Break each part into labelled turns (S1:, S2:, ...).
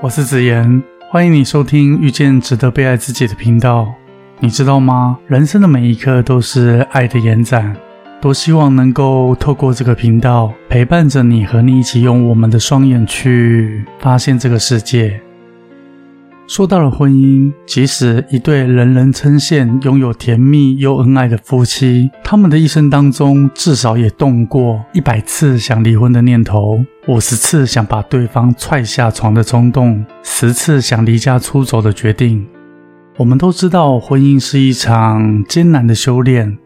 S1: 我是子言，欢迎你收听遇见值得被爱自己的频道。你知道吗？人生的每一刻都是爱的延展。多希望能够透过这个频道陪伴着你，和你一起用我们的双眼去发现这个世界。说到了婚姻，即使一对人人称羡、拥有甜蜜又恩爱的夫妻，他们的一生当中至少也动过一百次想离婚的念头，五十次想把对方踹下床的冲动，十次想离家出走的决定。我们都知道，婚姻是一场艰难的修炼。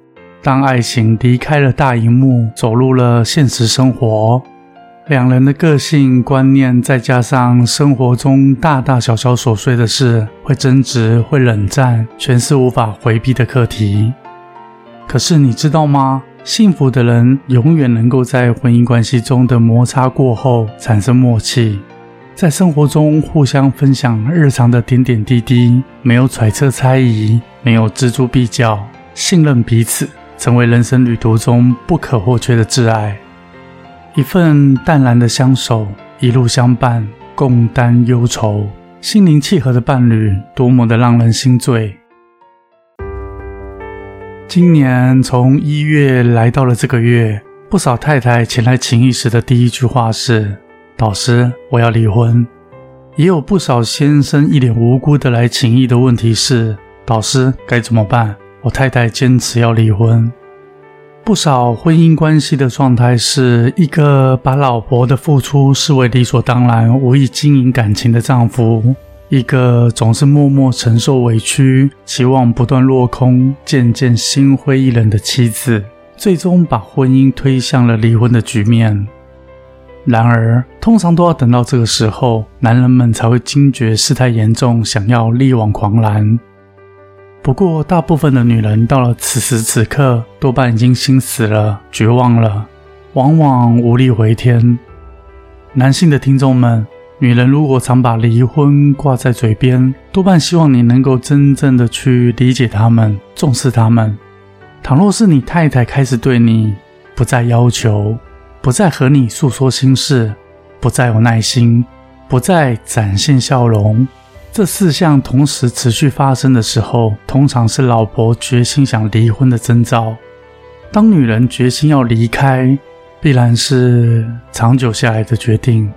S1: 当爱情离开了大荧幕，走入了现实生活。两人的个性、观念，再加上生活中大大小小琐碎的事，会争执，会冷战，全是无法回避的课题。可是你知道吗？幸福的人永远能够在婚姻关系中的摩擦过后产生默契，在生活中互相分享日常的点点滴滴，没有揣测猜疑，没有锱铢必较，信任彼此，成为人生旅途中不可或缺的挚爱。一份淡然的相守，一路相伴，共担忧愁，心灵契合的伴侣，多么的让人心醉。今年从一月来到了这个月，不少太太前来请意时的第一句话是：“导师，我要离婚。”也有不少先生一脸无辜的来请意的问题是：“导师该怎么办？我太太坚持要离婚。”不少婚姻关系的状态是一个把老婆的付出视为理所当然、无意经营感情的丈夫，一个总是默默承受委屈、期望不断落空、渐渐心灰意冷的妻子，最终把婚姻推向了离婚的局面。然而，通常都要等到这个时候，男人们才会惊觉事态严重，想要力挽狂澜。不过，大部分的女人到了此时此刻，多半已经心死了、绝望了，往往无力回天。男性的听众们，女人如果常把离婚挂在嘴边，多半希望你能够真正的去理解他们、重视他们。倘若是你太太开始对你不再要求，不再和你诉说心事，不再有耐心，不再展现笑容。这四项同时持续发生的时候，通常是老婆决心想离婚的征兆。当女人决心要离开，必然是长久下来的决定。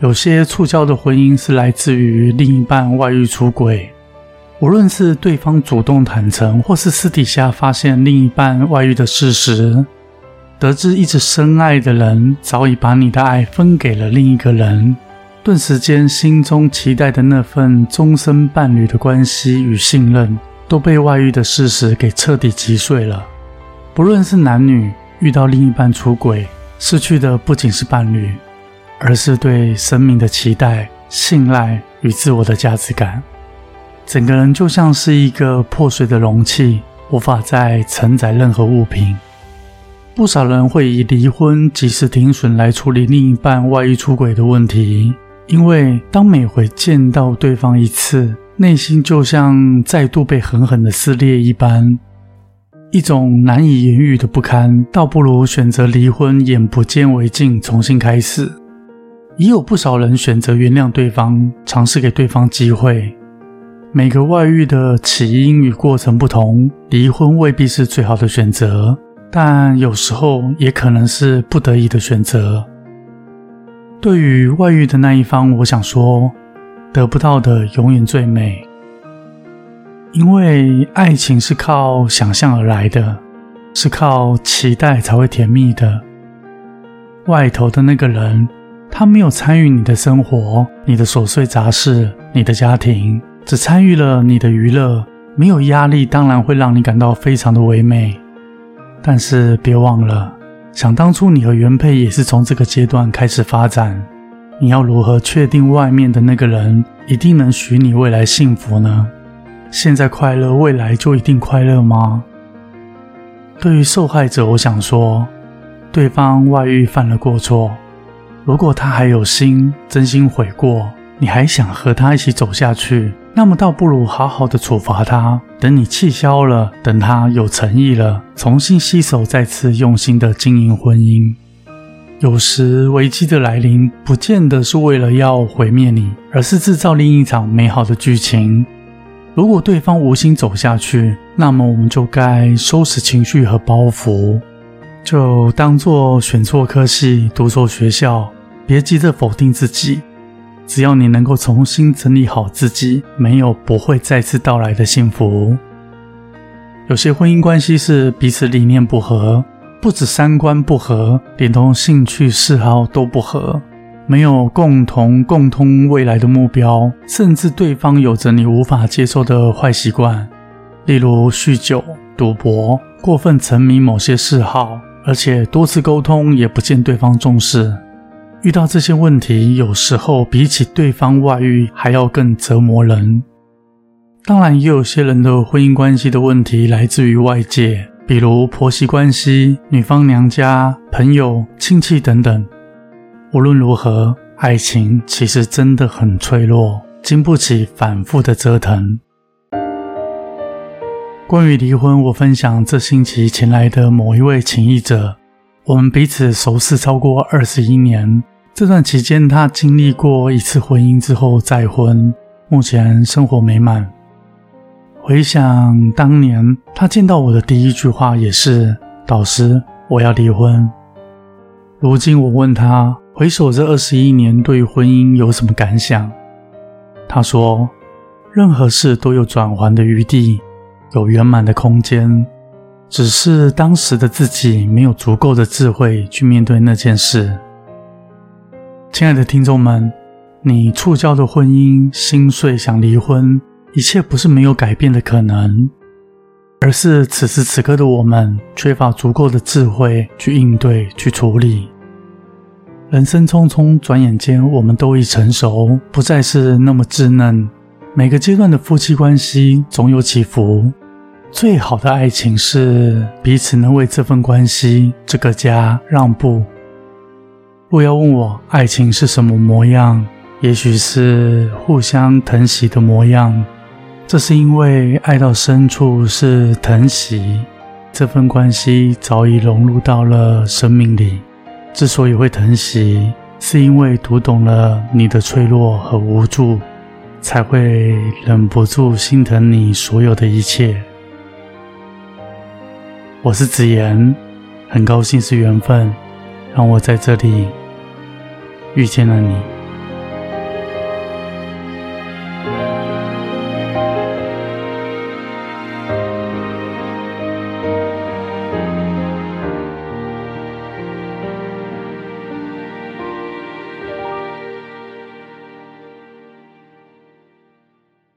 S1: 有些触礁的婚姻是来自于另一半外遇出轨，无论是对方主动坦诚，或是私底下发现另一半外遇的事实，得知一直深爱的人早已把你的爱分给了另一个人。顿时间，心中期待的那份终身伴侣的关系与信任，都被外遇的事实给彻底击碎了。不论是男女遇到另一半出轨，失去的不仅是伴侣，而是对生命的期待、信赖与自我的价值感。整个人就像是一个破碎的容器，无法再承载任何物品。不少人会以离婚及时停损来处理另一半外遇出轨的问题。因为当每回见到对方一次，内心就像再度被狠狠的撕裂一般，一种难以言喻的不堪，倒不如选择离婚，眼不见为净，重新开始。也有不少人选择原谅对方，尝试给对方机会。每个外遇的起因与过程不同，离婚未必是最好的选择，但有时候也可能是不得已的选择。对于外遇的那一方，我想说，得不到的永远最美，因为爱情是靠想象而来的，是靠期待才会甜蜜的。外头的那个人，他没有参与你的生活、你的琐碎杂事、你的家庭，只参与了你的娱乐，没有压力，当然会让你感到非常的唯美。但是别忘了。想当初，你和原配也是从这个阶段开始发展。你要如何确定外面的那个人一定能许你未来幸福呢？现在快乐，未来就一定快乐吗？对于受害者，我想说，对方外遇犯了过错，如果他还有心，真心悔过，你还想和他一起走下去？那么倒不如好好的处罚他，等你气消了，等他有诚意了，重新洗手，再次用心的经营婚姻。有时危机的来临，不见得是为了要毁灭你，而是制造另一场美好的剧情。如果对方无心走下去，那么我们就该收拾情绪和包袱，就当做选错科系、读错学校，别急着否定自己。只要你能够重新整理好自己，没有不会再次到来的幸福。有些婚姻关系是彼此理念不合。不止三观不合，连同兴趣嗜好都不合，没有共同共通未来的目标，甚至对方有着你无法接受的坏习惯，例如酗酒、赌博、过分沉迷某些嗜好，而且多次沟通也不见对方重视。遇到这些问题，有时候比起对方外遇还要更折磨人。当然，也有些人的婚姻关系的问题来自于外界。比如婆媳关系、女方娘家、朋友、亲戚等等。无论如何，爱情其实真的很脆弱，经不起反复的折腾。关于离婚，我分享这星期前来的某一位情谊者，我们彼此熟识超过二十一年。这段期间，他经历过一次婚姻之后再婚，目前生活美满。回想当年，他见到我的第一句话也是：“导师，我要离婚。”如今我问他，回首这二十一年，对于婚姻有什么感想？他说：“任何事都有转圜的余地，有圆满的空间，只是当时的自己没有足够的智慧去面对那件事。”亲爱的听众们，你触礁的婚姻，心碎想离婚。一切不是没有改变的可能，而是此时此刻的我们缺乏足够的智慧去应对、去处理。人生匆匆，转眼间我们都已成熟，不再是那么稚嫩。每个阶段的夫妻关系总有起伏。最好的爱情是彼此能为这份关系、这个家让步。若要问我爱情是什么模样，也许是互相疼惜的模样。这是因为爱到深处是疼惜，这份关系早已融入到了生命里。之所以会疼惜，是因为读懂了你的脆弱和无助，才会忍不住心疼你所有的一切。我是子言，很高兴是缘分，让我在这里遇见了你。